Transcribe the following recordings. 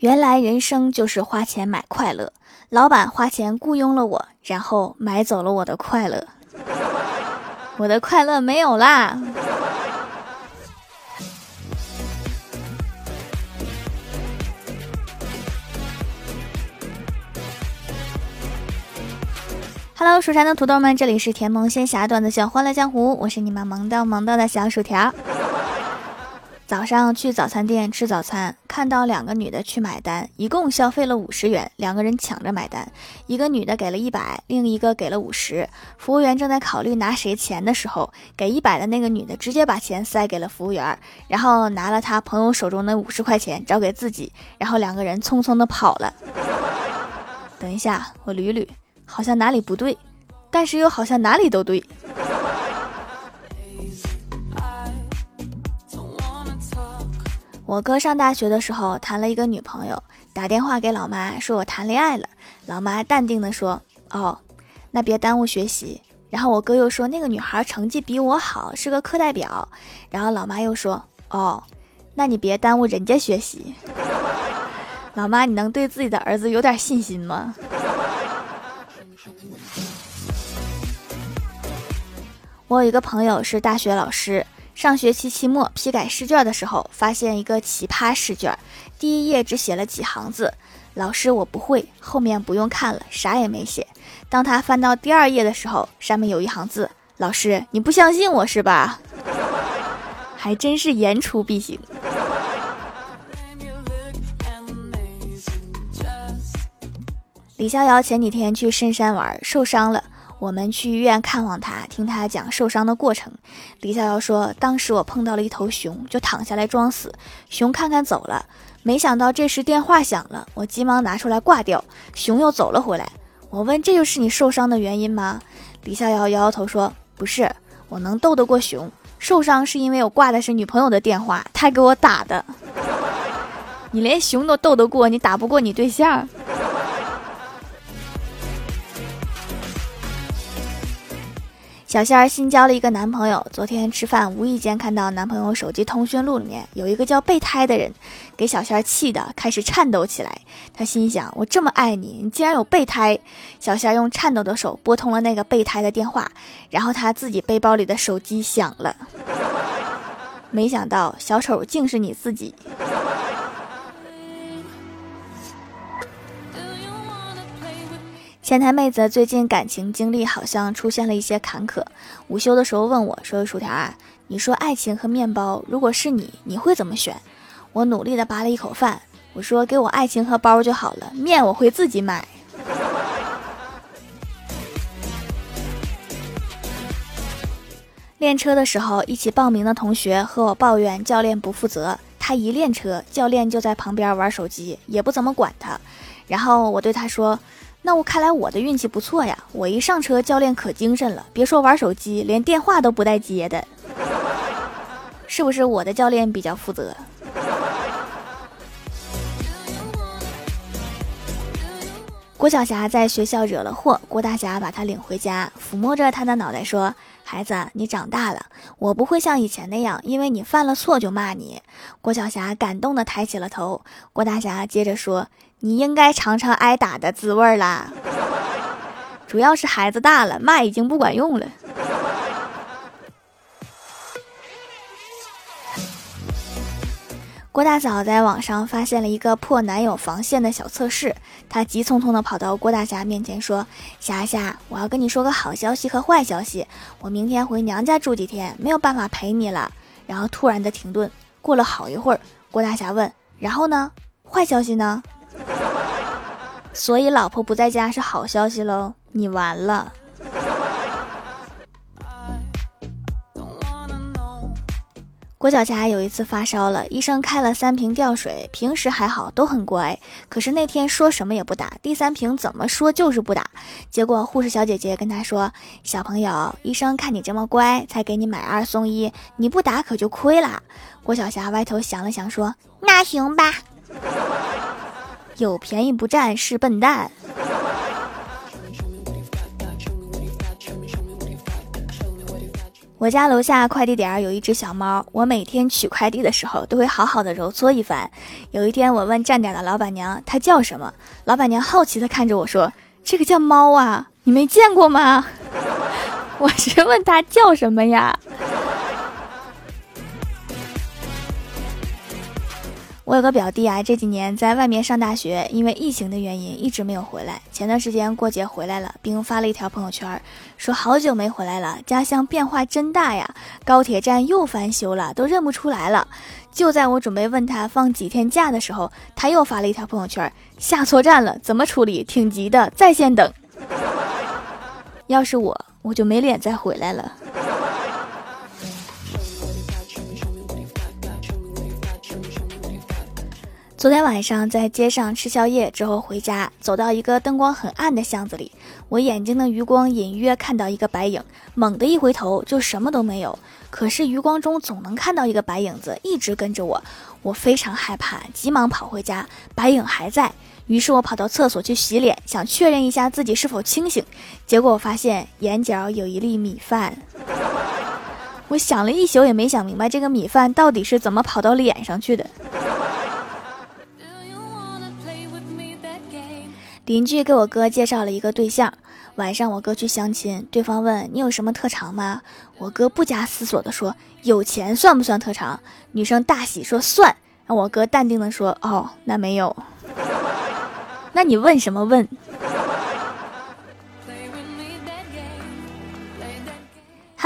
原来人生就是花钱买快乐，老板花钱雇佣了我，然后买走了我的快乐，我的快乐没有啦。Hello，蜀山的土豆们，这里是甜萌仙侠段子秀欢乐江湖，我是你们萌到萌到的小薯条。早上去早餐店吃早餐，看到两个女的去买单，一共消费了五十元，两个人抢着买单，一个女的给了一百，另一个给了五十。服务员正在考虑拿谁钱的时候，给一百的那个女的直接把钱塞给了服务员，然后拿了她朋友手中的五十块钱找给自己，然后两个人匆匆的跑了。等一下，我捋捋，好像哪里不对，但是又好像哪里都对。我哥上大学的时候谈了一个女朋友，打电话给老妈说：“我谈恋爱了。”老妈淡定的说：“哦，那别耽误学习。”然后我哥又说：“那个女孩成绩比我好，是个课代表。”然后老妈又说：“哦，那你别耽误人家学习。”老妈，你能对自己的儿子有点信心吗？我有一个朋友是大学老师。上学期期末批改试卷的时候，发现一个奇葩试卷，第一页只写了几行字，老师我不会，后面不用看了，啥也没写。当他翻到第二页的时候，上面有一行字，老师你不相信我是吧？还真是言出必行。李逍遥前几天去深山玩，受伤了。我们去医院看望他，听他讲受伤的过程。李逍遥说：“当时我碰到了一头熊，就躺下来装死。熊看看走了，没想到这时电话响了，我急忙拿出来挂掉，熊又走了回来。我问：这就是你受伤的原因吗？李逍遥摇摇头说：不是，我能斗得过熊，受伤是因为我挂的是女朋友的电话，他给我打的。你连熊都斗得过，你打不过你对象？”小仙儿新交了一个男朋友，昨天吃饭无意间看到男朋友手机通讯录里面有一个叫备胎的人，给小仙儿气的开始颤抖起来。他心想：我这么爱你，你竟然有备胎！小仙儿用颤抖的手拨通了那个备胎的电话，然后他自己背包里的手机响了，没想到小丑竟是你自己。前台妹子最近感情经历好像出现了一些坎坷，午休的时候问我说：“薯条啊，你说爱情和面包，如果是你，你会怎么选？”我努力的扒了一口饭，我说：“给我爱情和包就好了，面我会自己买。”练车的时候，一起报名的同学和我抱怨教练不负责，他一练车，教练就在旁边玩手机，也不怎么管他。然后我对他说。那我看来我的运气不错呀！我一上车，教练可精神了，别说玩手机，连电话都不带接的，是不是我的教练比较负责？郭晓霞在学校惹了祸，郭大侠把她领回家，抚摸着她的脑袋说：“孩子，你长大了，我不会像以前那样，因为你犯了错就骂你。”郭晓霞感动的抬起了头。郭大侠接着说。你应该尝尝挨打的滋味啦，主要是孩子大了，骂已经不管用了。郭大嫂在网上发现了一个破男友防线的小测试，她急匆匆的跑到郭大侠面前说：“霞霞，我要跟你说个好消息和坏消息，我明天回娘家住几天，没有办法陪你了。”然后突然的停顿，过了好一会儿，郭大侠问：“然后呢？坏消息呢？”所以老婆不在家是好消息喽，你完了。郭晓霞有一次发烧了，医生开了三瓶吊水，平时还好，都很乖。可是那天说什么也不打，第三瓶怎么说就是不打。结果护士小姐姐跟他说：“小朋友，医生看你这么乖，才给你买二送一，你不打可就亏了。”郭晓霞歪头想了想说：“那行吧。”有便宜不占是笨蛋。我家楼下快递点有一只小猫，我每天取快递的时候都会好好的揉搓一番。有一天我问站点的老板娘它叫什么，老板娘好奇的看着我说：“这个叫猫啊，你没见过吗？”我是问它叫什么呀？我有个表弟啊，这几年在外面上大学，因为疫情的原因一直没有回来。前段时间过节回来了，并发了一条朋友圈，说好久没回来了，家乡变化真大呀，高铁站又翻修了，都认不出来了。就在我准备问他放几天假的时候，他又发了一条朋友圈，下错站了，怎么处理？挺急的，在线等。要是我，我就没脸再回来了。昨天晚上在街上吃宵夜之后回家，走到一个灯光很暗的巷子里，我眼睛的余光隐约看到一个白影，猛地一回头就什么都没有。可是余光中总能看到一个白影子一直跟着我，我非常害怕，急忙跑回家，白影还在。于是我跑到厕所去洗脸，想确认一下自己是否清醒。结果我发现眼角有一粒米饭，我想了一宿也没想明白这个米饭到底是怎么跑到脸上去的。邻居给我哥介绍了一个对象，晚上我哥去相亲，对方问你有什么特长吗？我哥不加思索的说有钱算不算特长？女生大喜说算，我哥淡定的说哦那没有，那你问什么问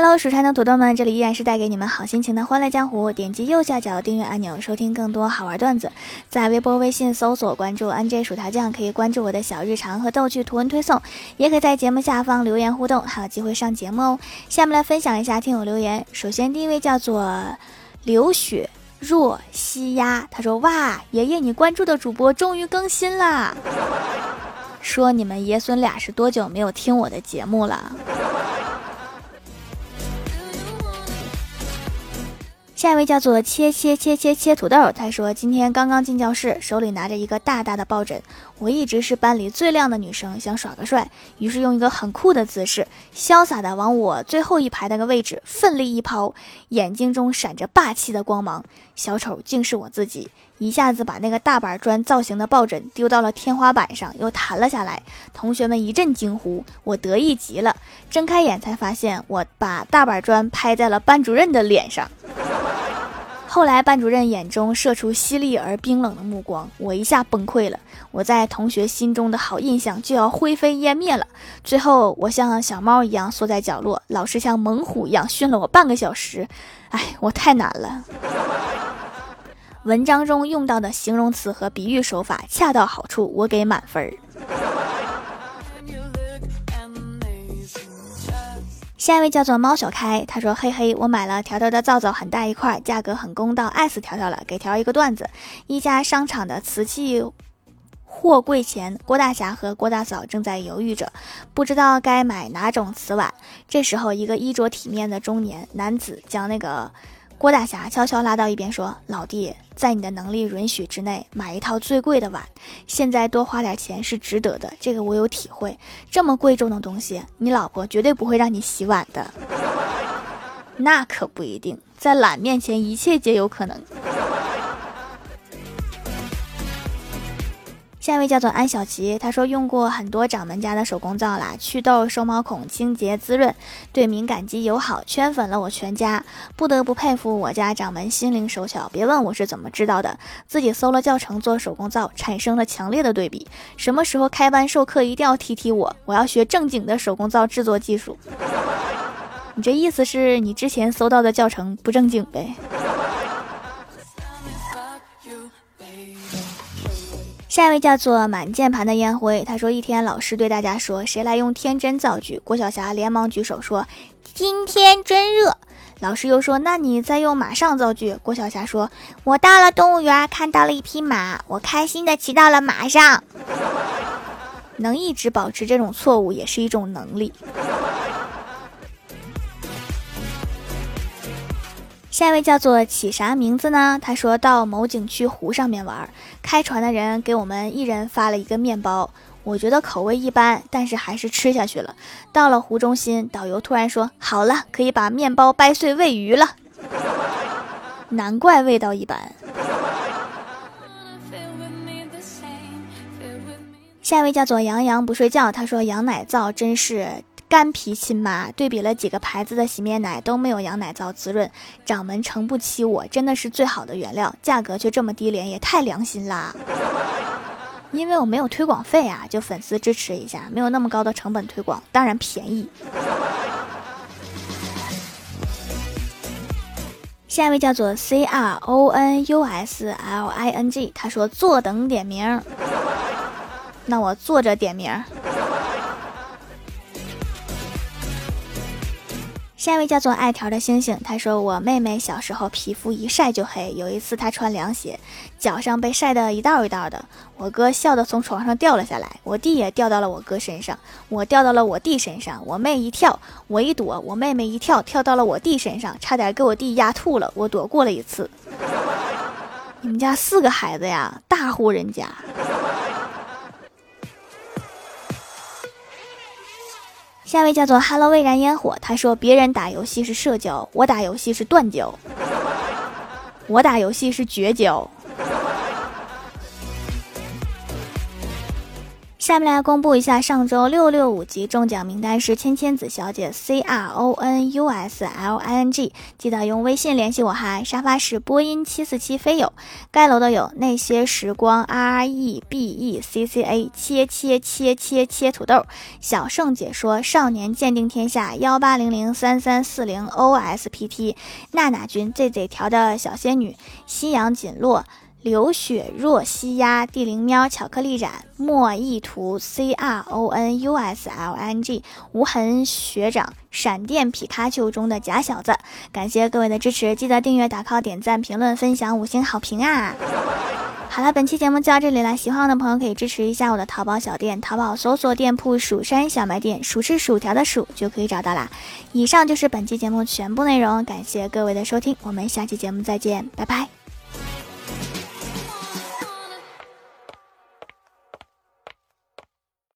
？Hello，蜀山的土豆们，这里依然是带给你们好心情的欢乐江湖。点击右下角订阅按钮，收听更多好玩段子。在微博、微信搜索关注 NJ 薯条酱，可以关注我的小日常和逗趣图文推送，也可以在节目下方留言互动，还有机会上节目哦。下面来分享一下听友留言。首先第一位叫做刘雪若西鸭，他说：“哇，爷爷你关注的主播终于更新啦！说你们爷孙俩是多久没有听我的节目了？”下一位叫做切切切切切土豆，他说今天刚刚进教室，手里拿着一个大大的抱枕。我一直是班里最靓的女生，想耍个帅，于是用一个很酷的姿势，潇洒的往我最后一排那个位置奋力一抛，眼睛中闪着霸气的光芒。小丑竟是我自己，一下子把那个大板砖造型的抱枕丢到了天花板上，又弹了下来。同学们一阵惊呼，我得意极了。睁开眼才发现，我把大板砖拍在了班主任的脸上。后来，班主任眼中射出犀利而冰冷的目光，我一下崩溃了。我在同学心中的好印象就要灰飞烟灭了。最后，我像小猫一样缩在角落，老师像猛虎一样训了我半个小时。哎，我太难了。文章中用到的形容词和比喻手法恰到好处，我给满分儿。下一位叫做猫小开，他说：“嘿嘿，我买了条条的皂皂，很大一块，价格很公道，爱死条条了。给条一个段子：一家商场的瓷器货柜前，郭大侠和郭大嫂正在犹豫着，不知道该买哪种瓷碗。这时候，一个衣着体面的中年男子将那个。”郭大侠悄悄拉到一边说：“老弟，在你的能力允许之内，买一套最贵的碗。现在多花点钱是值得的，这个我有体会。这么贵重的东西，你老婆绝对不会让你洗碗的。那可不一定，在懒面前，一切皆有可能。”下一位叫做安小琪，他说用过很多掌门家的手工皂啦，祛痘、收毛孔、清洁滋润，对敏感肌友好，圈粉了我全家。不得不佩服我家掌门心灵手巧，别问我是怎么知道的，自己搜了教程做手工皂，产生了强烈的对比。什么时候开班授课，一定要提提我，我要学正经的手工皂制作技术。你这意思是你之前搜到的教程不正经呗？下一位叫做满键盘的烟灰，他说：“一天，老师对大家说，谁来用天真造句？”郭晓霞连忙举手说：“今天真热。”老师又说：“那你再用马上造句。”郭晓霞说：“我到了动物园，看到了一匹马，我开心的骑到了马上。”能一直保持这种错误，也是一种能力。下一位叫做起啥名字呢？他说到某景区湖上面玩，开船的人给我们一人发了一个面包，我觉得口味一般，但是还是吃下去了。到了湖中心，导游突然说：“好了，可以把面包掰碎喂鱼了。”难怪味道一般。下一位叫做杨洋不睡觉，他说羊奶皂真是干皮亲妈，对比了几个牌子的洗面奶都没有羊奶皂滋润，掌门撑不起我，真的是最好的原料，价格却这么低廉，也太良心啦。因为我没有推广费啊，就粉丝支持一下，没有那么高的成本推广，当然便宜。下一位叫做 C R O N U S L I N G，他说坐等点名，那我坐着点名。下一位叫做爱条的星星，他说我妹妹小时候皮肤一晒就黑，有一次她穿凉鞋，脚上被晒得一道一道的，我哥笑得从床上掉了下来，我弟也掉到了我哥身上，我掉到了我弟身上，我妹一跳，我一躲，我妹妹一跳跳到了我弟身上，差点给我弟压吐了，我躲过了一次。你们家四个孩子呀，大户人家。下一位叫做 “Hello 未燃烟火”，他说：“别人打游戏是社交，我打游戏是断交，我打游戏是绝交。”下面来公布一下上周六六五级中奖名单是千千子小姐 C R O N U S L I N G，记得用微信联系我哈。沙发是播音七四七飞友，盖楼的有那些时光 R E B E C C A 切切切切切土豆，小盛解说少年鉴定天下幺八零零三三四零 O S P T，娜娜君 Z Z 调的小仙女，夕阳锦落。流雪若西鸭，地灵喵，巧克力展，莫意图，C R O N U S L N G，无痕学长，闪电皮卡丘中的假小子，感谢各位的支持，记得订阅、打 call、点赞、评论、分享、五星好评啊！好了，本期节目就到这里了，喜欢我的朋友可以支持一下我的淘宝小店，淘宝搜索店铺“蜀山小卖店”，数是薯条的数就可以找到啦。以上就是本期节目全部内容，感谢各位的收听，我们下期节目再见，拜拜。